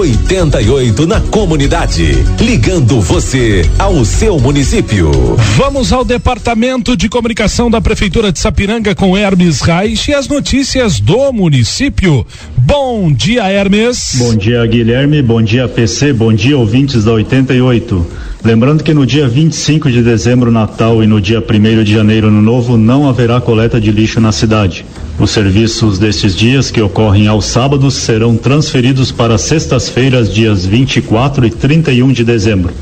88 na comunidade. Ligando você ao seu município. Vamos ao departamento de comunicação da Prefeitura de Sapiranga com Hermes Reich e as notícias do município. Bom dia, Hermes. Bom dia, Guilherme. Bom dia, PC. Bom dia, ouvintes da 88. Lembrando que no dia 25 de dezembro, Natal, e no dia 1 de janeiro, no Novo, não haverá coleta de lixo na cidade. Os serviços destes dias, que ocorrem aos sábados, serão transferidos para sextas-feiras, dias 24 e 31 de dezembro.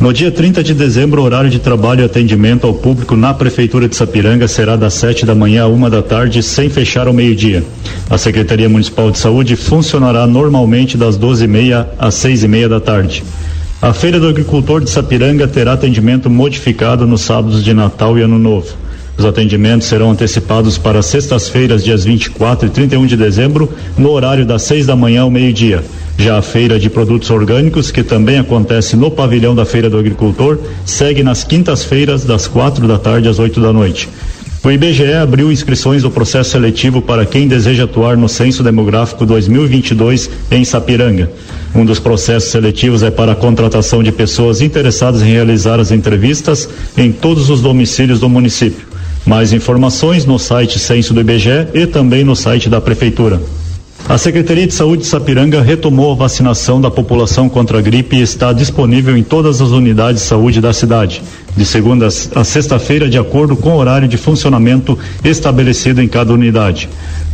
No dia 30 de dezembro, o horário de trabalho e atendimento ao público na Prefeitura de Sapiranga será das 7 da manhã a uma da tarde, sem fechar ao meio-dia. A Secretaria Municipal de Saúde funcionará normalmente das 12h30 às 6h30 da tarde. A Feira do Agricultor de Sapiranga terá atendimento modificado nos sábados de Natal e Ano Novo. Os atendimentos serão antecipados para sextas-feiras, dias 24 e 31 de dezembro, no horário das 6 da manhã ao meio-dia. Já a feira de produtos orgânicos, que também acontece no pavilhão da Feira do Agricultor, segue nas quintas-feiras, das quatro da tarde às 8 da noite. O IBGE abriu inscrições do processo seletivo para quem deseja atuar no Censo Demográfico 2022 em Sapiranga. Um dos processos seletivos é para a contratação de pessoas interessadas em realizar as entrevistas em todos os domicílios do município. Mais informações no site Censo do IBGE e também no site da Prefeitura. A Secretaria de Saúde de Sapiranga retomou a vacinação da população contra a gripe e está disponível em todas as unidades de saúde da cidade, de segunda a sexta-feira, de acordo com o horário de funcionamento estabelecido em cada unidade.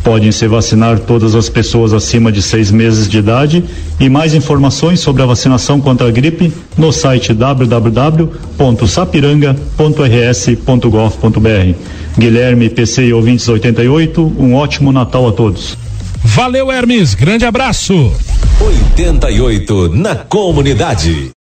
Podem se vacinar todas as pessoas acima de seis meses de idade e mais informações sobre a vacinação contra a gripe no site www.sapiranga.rs.gov.br. Guilherme, PC e ouvintes 88, um ótimo Natal a todos. Valeu, Hermes. Grande abraço. 88 na comunidade.